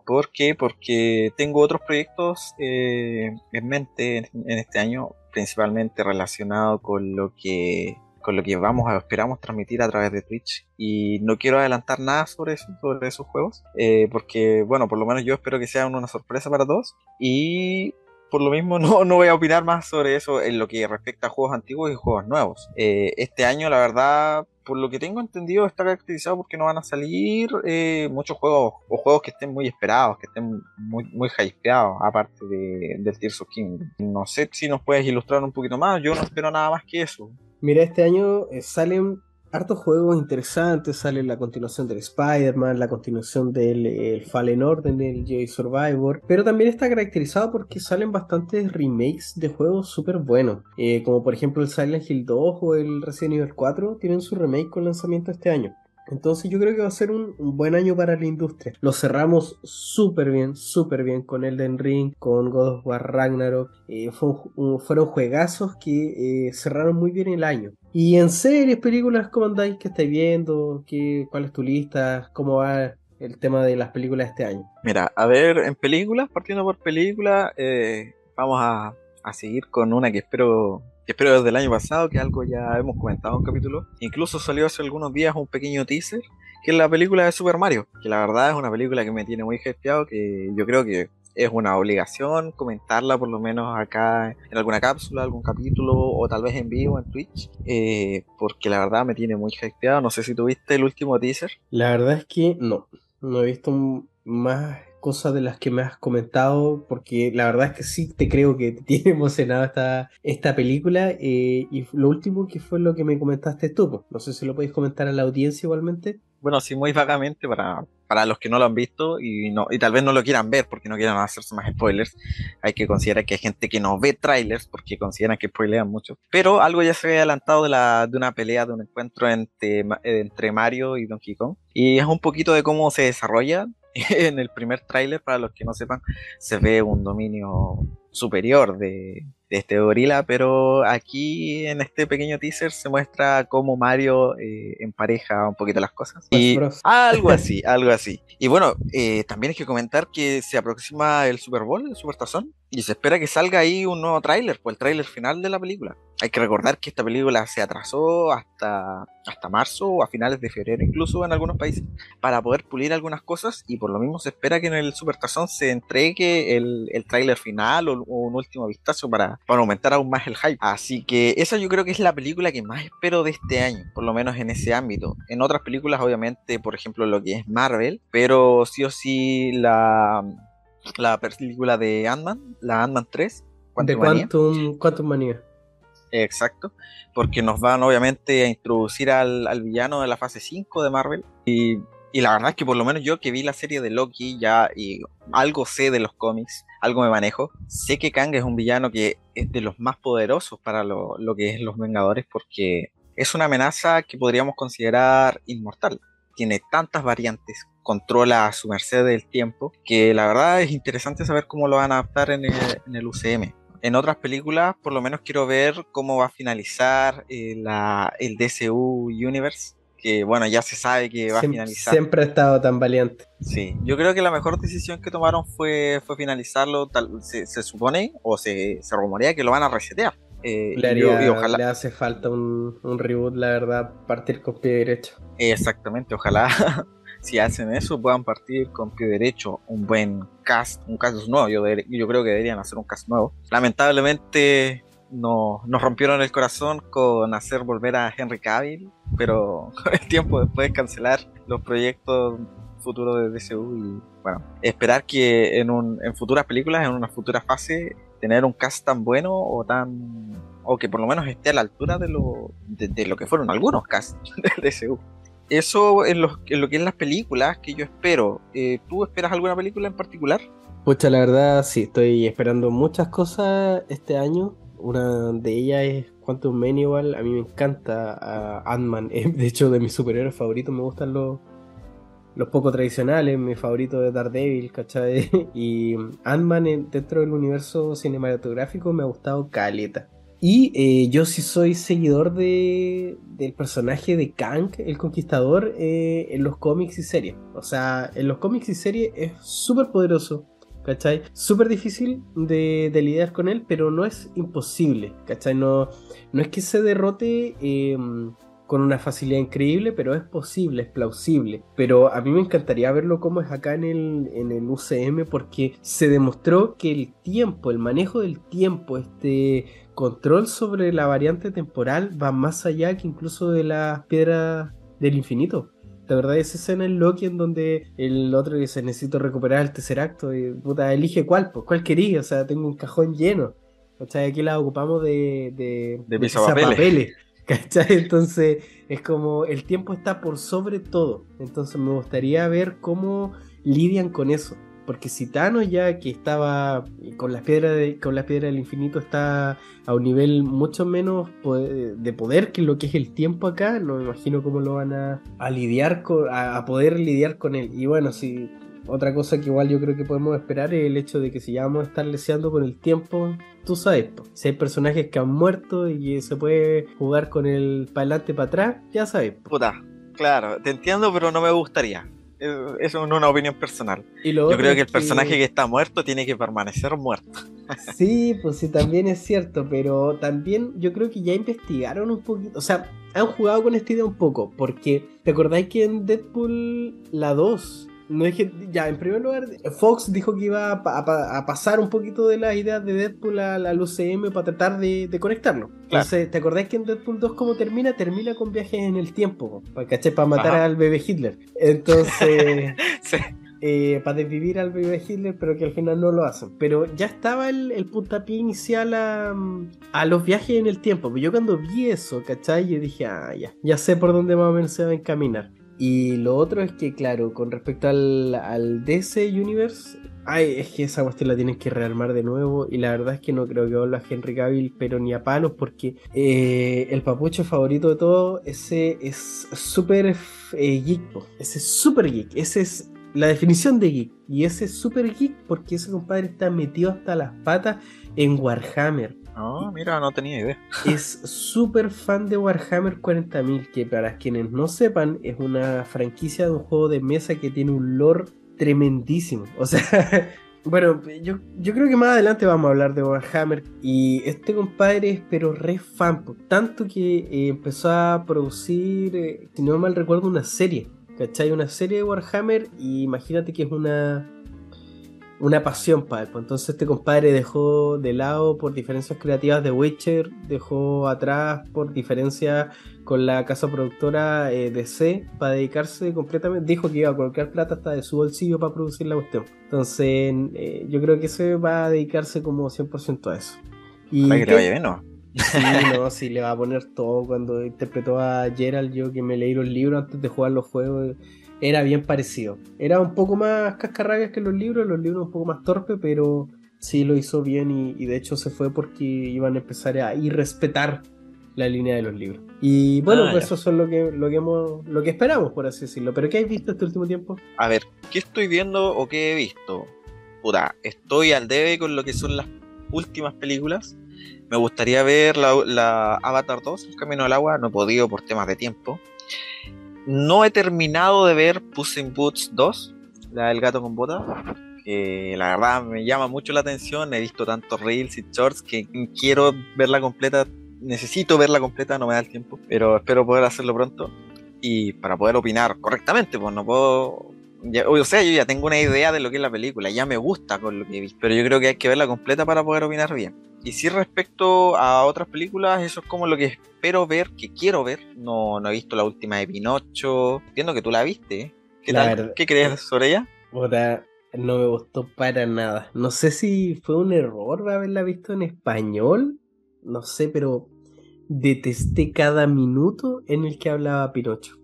¿Por qué? Porque tengo otros proyectos eh, en mente en este año, principalmente relacionado con lo que con lo que vamos a, esperamos transmitir a través de Twitch. Y no quiero adelantar nada sobre eso, sobre esos juegos, eh, porque, bueno, por lo menos yo espero que sean una sorpresa para todos. Y por lo mismo no, no voy a opinar más sobre eso en lo que respecta a juegos antiguos y juegos nuevos. Eh, este año, la verdad, por lo que tengo entendido, está caracterizado porque no van a salir eh, muchos juegos o juegos que estén muy esperados, que estén muy, muy hypeados, aparte de, del Tears of Kingdom. No sé si nos puedes ilustrar un poquito más, yo no espero nada más que eso. Mira, este año eh, salen hartos juegos interesantes. Sale la continuación del Spider-Man, la continuación del Fallen Order, del Jedi Survivor. Pero también está caracterizado porque salen bastantes remakes de juegos súper buenos. Eh, como por ejemplo el Silent Hill 2 o el Resident Evil 4 tienen su remake con lanzamiento este año. Entonces yo creo que va a ser un, buen año para la industria. Lo cerramos súper bien, súper bien con Elden Ring, con God of War Ragnarok. Eh, fueron juegazos que eh, cerraron muy bien el año. Y en series, películas, ¿cómo andáis? ¿Qué estáis viendo? ¿Qué, ¿Cuál es tu lista? ¿Cómo va el tema de las películas de este año? Mira, a ver, en películas, partiendo por películas, eh, vamos a, a seguir con una que espero espero desde el año pasado, que algo ya hemos comentado en un capítulo. Incluso salió hace algunos días un pequeño teaser, que es la película de Super Mario, que la verdad es una película que me tiene muy gesteado, que yo creo que es una obligación comentarla por lo menos acá en alguna cápsula, algún capítulo o tal vez en vivo en Twitch, eh, porque la verdad me tiene muy hypeado. No sé si tuviste el último teaser. La verdad es que no, no he visto más cosas de las que me has comentado, porque la verdad es que sí te creo que te tiene emocionado esta, esta película. Eh, y lo último que fue lo que me comentaste tú, no sé si lo podéis comentar a la audiencia igualmente. Bueno, sí, muy vagamente para, para los que no lo han visto y, tal vez no lo quieran ver porque no quieran hacerse más spoilers. Hay que considerar que hay gente que no ve trailers porque consideran que spoilean mucho. Pero algo ya se había adelantado de, la, de una pelea, de un encuentro entre, entre Mario y Donkey Kong. Y es un poquito de cómo se desarrolla en el primer tráiler, para los que no sepan, se ve un dominio superior de, este gorila, pero aquí en este pequeño teaser se muestra cómo Mario eh, empareja un poquito las cosas. Y algo así, algo así. Y bueno, eh, también hay que comentar que se aproxima el Super Bowl, el Super Tazón, y se espera que salga ahí un nuevo tráiler, pues el tráiler final de la película. Hay que recordar que esta película se atrasó hasta, hasta marzo o a finales de febrero incluso en algunos países para poder pulir algunas cosas y por lo mismo se espera que en el Super Tazón se entregue el, el tráiler final o, un último vistazo para, para aumentar aún más el hype. Así que esa yo creo que es la película que más espero de este año, por lo menos en ese ámbito. En otras películas obviamente, por ejemplo, lo que es Marvel, pero sí o sí la la película de Ant-Man, la Ant-Man 3. de Quantum, Quantum Manía. Exacto, porque nos van obviamente a introducir al, villano de la fase 5 de Marvel. Y, la verdad es que por lo menos yo que vi la serie de Loki ya y algo sé de los cómics, algo me manejo, sé que Kang es un villano que es de los más poderosos para lo, que es los Vengadores porque es una amenaza que podríamos considerar inmortal. Tiene tantas variantes, controla a su merced del tiempo, que la verdad es interesante saber cómo lo van a adaptar en el, UCM. En otras películas, por lo menos quiero ver cómo va a finalizar eh, el DCU Universe, que bueno, ya se sabe que va a finalizar. Siempre ha estado tan valiente. Sí, yo creo que la mejor decisión que tomaron fue, fue finalizarlo, tal, se, supone o se, se rumorea que lo van a resetear. Eh, le, ojalá... le hace falta un, un, reboot, la verdad, partir con pie derecho. Exactamente, ojalá si hacen eso, puedan partir con pie derecho un buen cast, un cast nuevo. Yo, yo creo que deberían hacer un cast nuevo. Lamentablemente no, nos rompieron el corazón con hacer volver a Henry Cavill, pero con el tiempo después de cancelar los proyectos futuros de DCU y bueno, esperar que en, un, en futuras películas, en una futura fase, tener un cast tan bueno o tan o que por lo menos esté a la altura de lo, de, lo que fueron algunos casts del DCU eso en lo que es las películas que yo espero. Eh, ¿Tú esperas alguna película en particular? Pucha, la verdad sí, estoy esperando muchas cosas este año. Una de ellas es Quantum Manual. A mí me encanta Ant-Man. De hecho, de mis superhéroes favoritos me gustan los, los poco tradicionales. Mi favorito es Daredevil, ¿cachai? Y Ant-Man dentro del universo cinematográfico me ha gustado caleta. Y eh, yo sí soy seguidor de, del personaje de Kang, el Conquistador, eh, en los cómics y series. O sea, en los cómics y series es súper poderoso, ¿cachai? Súper difícil de, lidiar con él, pero no es imposible, ¿cachai? No, no es que se derrote em, con una facilidad increíble, pero es posible, es plausible. Pero a mí me encantaría verlo como es acá en el, en el UCM, porque se demostró que el tiempo, el manejo del tiempo, este control sobre la variante temporal va más allá que incluso de las piedras del infinito. De verdad, esa escena en Loki en donde el otro dice necesito recuperar el tercer acto y puta, elige cuál, pues cuál quería, o sea, tengo un cajón lleno. ¿Cachai? Aquí la ocupamos de, de, de, papeles. ¿Cachai? Entonces es como el tiempo está por sobre todo. Entonces me gustaría ver cómo lidian con eso. Porque si Thanos ya que estaba con las piedras con las piedras del infinito está a un nivel mucho menos de poder que lo que es el tiempo acá, no me imagino cómo lo van a, lidiar con, a, poder lidiar con él. Y bueno, si otra cosa que igual yo creo que podemos esperar es el hecho de que si ya vamos a estar leseando con el tiempo, tú sabes, si hay personajes que han muerto y se puede jugar con el para adelante para atrás, ya sabes. Puta, claro, te entiendo, pero no me gustaría. Eso es una opinión personal. Yo creo que el personaje que... está muerto tiene que permanecer muerto. sí, pues sí, también es cierto, pero también yo creo que ya investigaron un poquito, o sea, han jugado con esta idea un poco, porque ¿te acordáis que en Deadpool la 2 no es que, ya, en primer lugar, Fox dijo que iba a, pasar un poquito de las ideas de Deadpool a la UCM para tratar de, conectarlo. Entonces, ¿te acordás que en Deadpool 2 cómo termina? Termina con viajes en el tiempo, ¿caché? Para matar al bebé Hitler. Entonces, eh, para desvivir al bebé Hitler, pero que al final no lo hacen. Pero ya estaba el, el puntapié inicial a, a, los viajes en el tiempo. Yo cuando vi eso, ¿cachai? Yo dije, ah, ya, ya sé por dónde más o menos se va a encaminar. Y lo otro es que, claro, con respecto al, al DC Universe, ay, es que esa cuestión la tienes que rearmar de nuevo. Y la verdad es que no creo que vuelva Henry Cavill, pero ni a palos, porque eh, el papucho favorito de todo, ese es súper eh, geek, ese es súper geek, ese es la definición de geek. Y ese es súper geek porque ese compadre está metido hasta las patas en Warhammer. No, mira, no tenía idea. Es súper fan de Warhammer 40.000, que para quienes no sepan, es una franquicia de un juego de mesa que tiene un lore tremendísimo. O sea, bueno, yo, yo creo que más adelante vamos a hablar de Warhammer. Y este compadre es pero re fan, tanto que eh, empezó a producir, eh, si no mal recuerdo, una serie. ¿Cachai? Una serie de Warhammer y imagínate que es una una pasión para él. Pues. Entonces este compadre dejó de lado por diferencias creativas de Witcher, dejó atrás por diferencias con la casa productora eh, DC para dedicarse completamente, dijo que iba a colocar plata hasta de su bolsillo para producir la cuestión. Entonces eh, yo creo que se va a dedicarse como 100% a eso. Y que le vaya bien, ¿no? Sí, no, sí, le va a poner todo. Cuando interpretó a Gerald, yo que me leí los libros antes de jugar los juegos, era bien parecido. Era un poco más cascarrabias que los libros, los libros un poco más torpe, pero sí lo hizo bien y, de hecho se fue porque iban a empezar a irrespetar la línea de los libros. Y bueno, ah, pues eso es lo que, lo que hemos, lo que esperamos, por así decirlo. ¿Pero qué has visto este último tiempo? A ver, ¿qué estoy viendo o qué he visto? Puta, estoy al debe con lo que son las últimas películas. Me gustaría ver la, la Avatar 2, El Camino al Agua, no he podido por temas de tiempo. No he terminado de ver Puss in Boots 2, la del gato con botas, que la verdad me llama mucho la atención. He visto tantos reels y shorts que quiero verla completa. Necesito verla completa, no me da el tiempo, pero espero poder hacerlo pronto y para poder opinar correctamente, pues no puedo o sea, yo ya tengo una idea de lo que es la película, ya me gusta con lo que he visto, pero yo creo que hay que verla completa para poder opinar bien. Y si respecto a otras películas, eso es como lo que espero ver, que quiero ver. No, no he visto la última de Pinocho. Entiendo que tú la viste. ¿Qué, tal? ¿Qué crees sobre ella? no me gustó para nada. No sé si fue un error haberla visto en español. No sé, pero detesté cada minuto en el que hablaba Pinocho.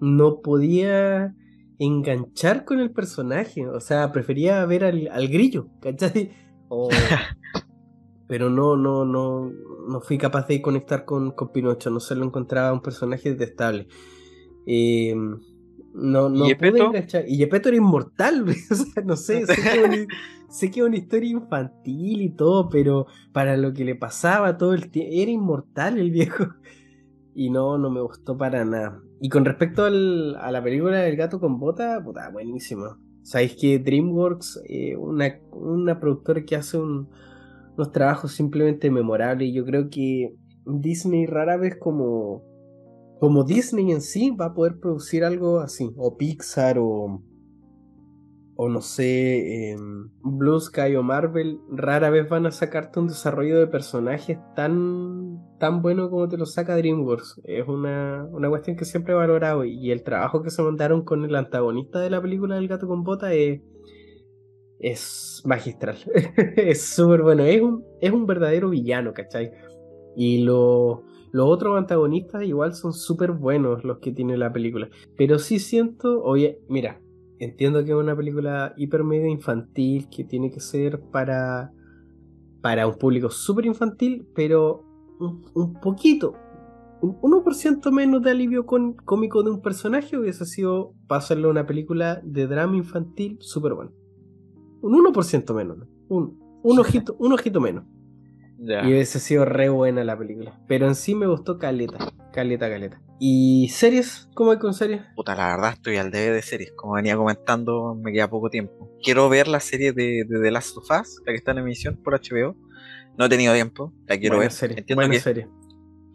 No podía enganchar con el personaje. O sea, prefería ver al, al grillo, ¿cachai? O, pero no, no, no, no fui capaz de conectar con, con Pinocho, no se lo encontraba un personaje detestable. Eh, no, no ¿Y pude enganchar. Y Yepeto era inmortal, o sea, no sé, sé que, sé que es una historia infantil y todo, pero para lo que le pasaba todo el tiempo, era inmortal el viejo. Y no, no me gustó para nada. Y con respecto al, a la película del gato con bota, puta, buenísimo. Sabéis que DreamWorks, eh, una, una productora que hace un, unos trabajos simplemente memorables. Y yo creo que Disney rara vez como, como Disney en sí va a poder producir algo así. O Pixar o, o no sé, em, Blue Sky o Marvel, rara vez van a sacarte un desarrollo de personajes tan, tan bueno como te lo saca DreamWorks. Es una, una cuestión que siempre he valorado y el trabajo que se mandaron con el antagonista de la película del gato con bota es es magistral. es súper bueno. Es un, es un verdadero villano, ¿cachai? Y lo, los otros antagonistas igual son súper buenos los que tiene la película. Pero sí siento, oye, mira, entiendo que es una película hiper media infantil, que tiene que ser para, para un público súper infantil, pero un, poquito, un 1% menos de alivio cómico de un personaje hubiese sido para hacerle una película de drama infantil súper buena. Un 1% menos. Un, un, ojito, un ojito menos. Y hubiese sido re buena la película. Pero en sí me gustó caleta. Caleta, caleta. ¿Y series? ¿Cómo hay con series? Puta, la verdad estoy al debe de series. Como venía comentando, me queda poco tiempo. Quiero ver la serie de, de The Last of Us, la que está en emisión por HBO. No he tenido tiempo, la quiero ver. Serie, Entiendo buena serie.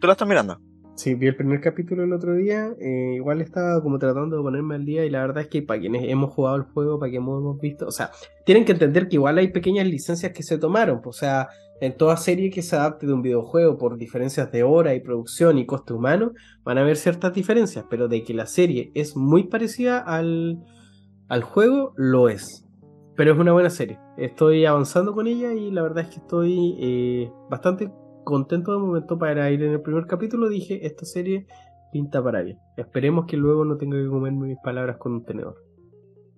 ¿Tú la estás mirando? Sí, vi el primer capítulo el otro día. Eh, igual estaba como tratando de ponerme al día. Y la verdad es que para quienes hemos jugado el juego, para quienes hemos visto. O sea, tienen que entender que igual hay pequeñas licencias que se tomaron. O sea, en toda serie que se adapte de un videojuego por diferencias de hora y producción y coste humano, van a haber ciertas diferencias. Pero de que la serie es muy parecida al, al juego, lo es. Pero es una buena serie. Estoy avanzando con ella y la verdad es que estoy eh, bastante contento de momento para ir en el primer capítulo. Dije, esta serie pinta para bien. Esperemos que luego no tenga que comer mis palabras con un tenedor.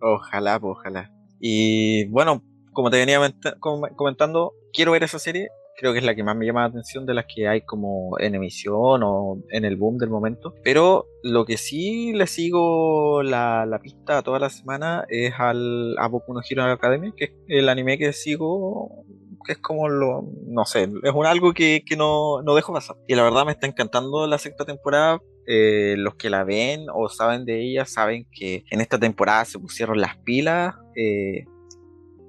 Ojalá, ojalá. Y bueno, como te venía comentando, quiero ver esa serie. Creo que es la que más me llama la atención de las que hay como en emisión o en el boom del momento. Pero lo que sí le sigo la, la pista toda la semana es al a Boku no Hero Academia, que es el anime que sigo es como lo, no sé, es un algo que, no, no, dejo pasar. Y la verdad me está encantando la sexta temporada. Eh, los que la ven o saben de ella saben que en esta temporada se pusieron las pilas, eh,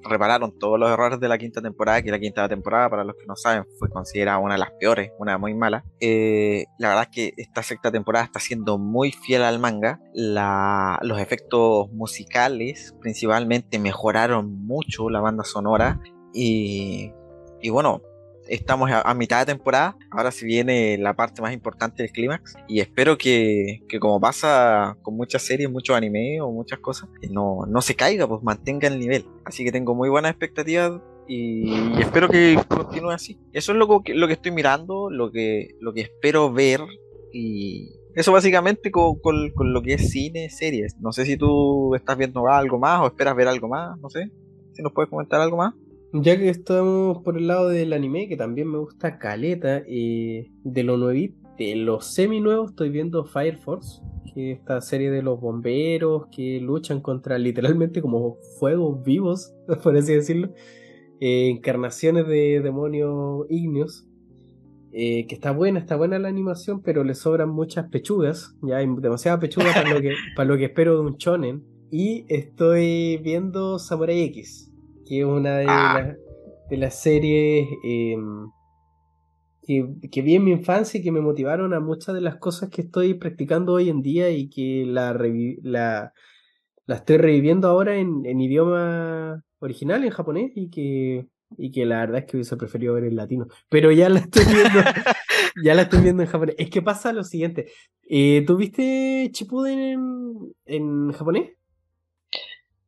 repararon todos los errores de la quinta temporada, que la quinta temporada, para los que no saben, fue considerada una de las peores, una muy mala. Eh, la verdad es que esta sexta temporada está siendo muy fiel al manga. los efectos musicales principalmente mejoraron mucho la banda sonora y, bueno, estamos a, mitad de temporada. Ahora se viene la parte más importante del clímax. Y espero que, como pasa con muchas series, muchos anime o muchas cosas, no, no se caiga, pues mantenga el nivel. Así que tengo muy buenas expectativas y, espero que continúe así. Eso es lo que, lo que estoy mirando, lo que, lo que espero ver. Y eso básicamente con, con, con lo que es cine, series. No sé si tú estás viendo algo más o esperas ver algo más, no sé. Si nos puedes comentar algo más. Ya que estamos por el lado del anime, que también me gusta caleta, y de lo nuevito, de los semi nuevos estoy viendo Fire Force, que es esta serie de los bomberos que luchan contra literalmente como fuegos vivos, por así decirlo, eh, encarnaciones de demonios ignios. Eh, que está buena, está buena la animación, pero le sobran muchas pechugas, ya hay demasiadas pechugas para, lo que, para lo que espero de un shonen. Y estoy viendo Samurai X, que es una de, ah. las series em, que, vi en mi infancia y que me motivaron a muchas de las cosas que estoy practicando hoy en día y que la, la, estoy reviviendo ahora en, idioma original, en japonés, y que, y que la verdad es que hubiese preferido ver en latino. Pero ya la estoy viendo, ya la estoy viendo en japonés. Es que pasa lo siguiente. Eh, ¿Tú viste Chipuden en, en japonés?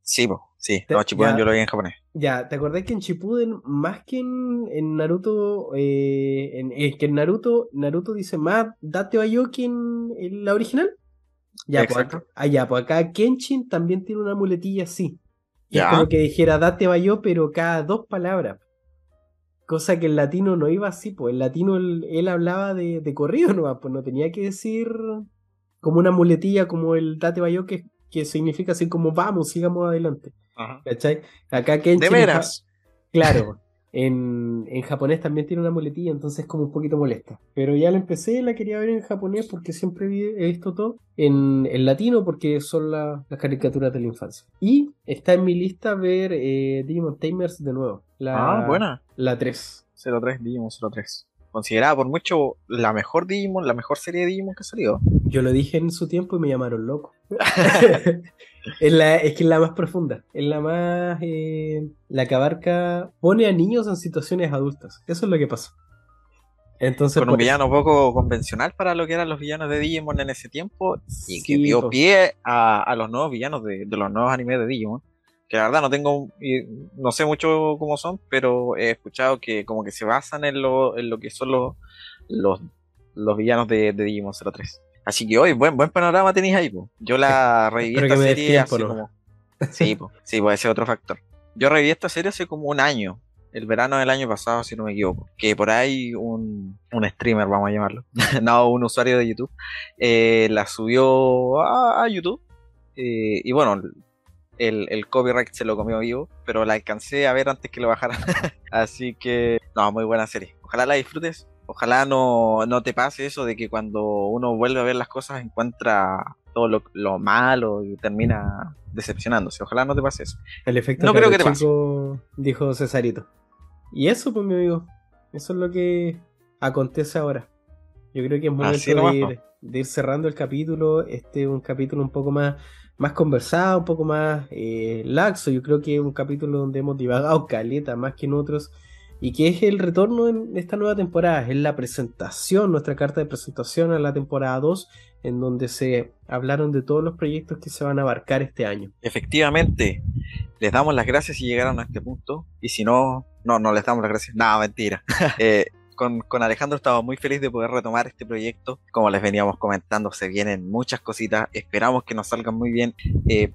Sí, sí, no, Chipuden yo lo vi en japonés. Ya, ¿te acordás que en Chipuden, más que en, Naruto, eh, en, que en Naruto, Naruto dice más Date Bayoki en, en la original? Ya, pues Exacto. Pues, ya, pues acá Kenshin también tiene una muletilla así. Ya. Es como que dijera Date Bayo, pero cada dos palabras. Cosa que en latino no iba así, pues en latino él, hablaba de, de, corrido, ¿no? Pues no tenía que decir como una muletilla como el Date Bayo, que, que significa así como vamos, sigamos adelante. ¿Cachai? Acá que ¿De veras? Claro. En, en, japonés también tiene una muletilla, entonces es como un poquito molesta. Pero ya la empecé, la quería ver en japonés porque siempre he visto todo en, en latino porque son las caricaturas de la infancia. Y está en mi lista ver eh, Digimon Tamers de nuevo. La, ah, buena. La 3. 03, Digimon 03 considerada por mucho la mejor Digimon, la mejor serie de Digimon que ha salido. Yo lo dije en su tiempo y me llamaron loco. es, la, es que es la más profunda, es la más... Eh, la que abarca, pone a niños en situaciones adultas. Eso es lo que pasa. Entonces, Con un pues, villano poco convencional para lo que eran los villanos de Digimon en ese tiempo y que dio pie a, los nuevos villanos de, de los nuevos animes de Digimon que la verdad no tengo, no sé mucho cómo son, pero he escuchado que como que se basan en lo, en lo que son los, los, villanos de, de, Digimon 03. Así que hoy, buen, buen panorama tenéis ahí, Yo la reviví esta serie hace como... Sí, sí, puede ser otro factor. Yo reviví esta serie hace como un año, el verano del año pasado, si no me equivoco. Que por ahí un, un streamer, vamos a llamarlo, no, un usuario de YouTube, eh, la subió a, YouTube. Eh, y bueno, el, copyright se lo comió vivo, pero la alcancé a ver antes que lo bajara. Así que, no, muy buena serie. Ojalá la disfrutes. Ojalá no, te pase eso de que cuando uno vuelve a ver las cosas encuentra todo lo, malo y termina decepcionándose. Ojalá no te pase eso. El efecto no creo que te pase. Dijo Cesarito. Y eso, pues, mi amigo. Eso es lo que acontece ahora. Yo creo que es momento de ir, de ir, cerrando el capítulo. Este es un capítulo un poco más, más conversado, un poco más eh, laxo. Yo creo que es un capítulo donde hemos divagado caleta más que en otros. Y que es el retorno en esta nueva temporada. Es la presentación, nuestra carta de presentación a la temporada 2, en donde se hablaron de todos los proyectos que se van a abarcar este año. Efectivamente, les damos las gracias si llegaron a este punto. Y si no, no, no les damos las gracias. Nada, mentira. eh, con, Alejandro estaba muy feliz de poder retomar este proyecto. Como les veníamos comentando, se vienen muchas cositas. Esperamos que nos salgan muy bien, eh,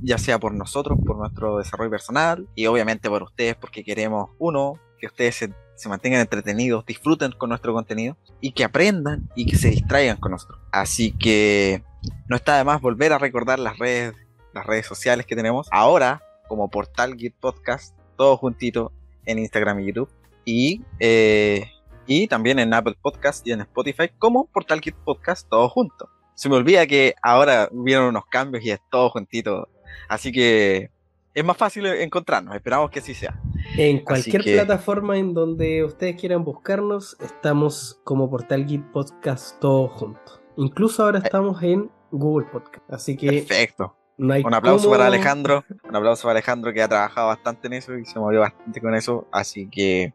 ya sea por nosotros, por nuestro desarrollo personal y obviamente por ustedes, porque queremos, uno, que ustedes se, se mantengan entretenidos, disfruten con nuestro contenido y que aprendan y que se distraigan con nosotros. Así que no está de más volver a recordar las redes, las redes sociales que tenemos ahora como Portal Git Podcast, todo juntito en Instagram y YouTube. Y eh, y también en Apple Podcast y en Spotify como Portal Kit Podcast, todo junto. Se me olvida que ahora hubieron unos cambios y es todo juntito. Así que es más fácil encontrarnos, esperamos que así sea. En cualquier plataforma en donde ustedes quieran buscarnos, estamos como Portal Git Podcast todo junto. Incluso ahora eh. estamos en Google Podcast. Así que. Perfecto. un aplauso para Alejandro. Un aplauso para Alejandro que ha trabajado bastante en eso y se movió bastante con eso. Así que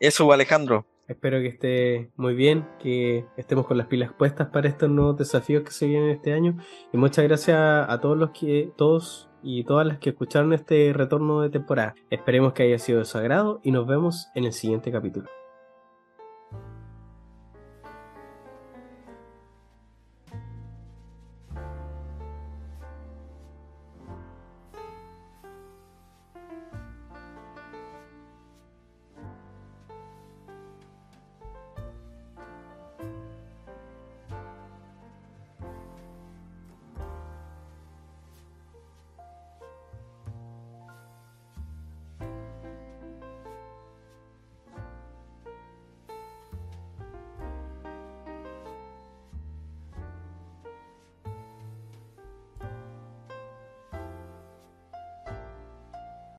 eso, Alejandro. Espero que esté muy bien, que estemos con las pilas puestas para estos nuevos desafíos que se vienen este año. Y muchas gracias a todos los que, todos y todas las que escucharon este retorno de temporada. Esperemos que haya sido de su agrado y nos vemos en el siguiente capítulo.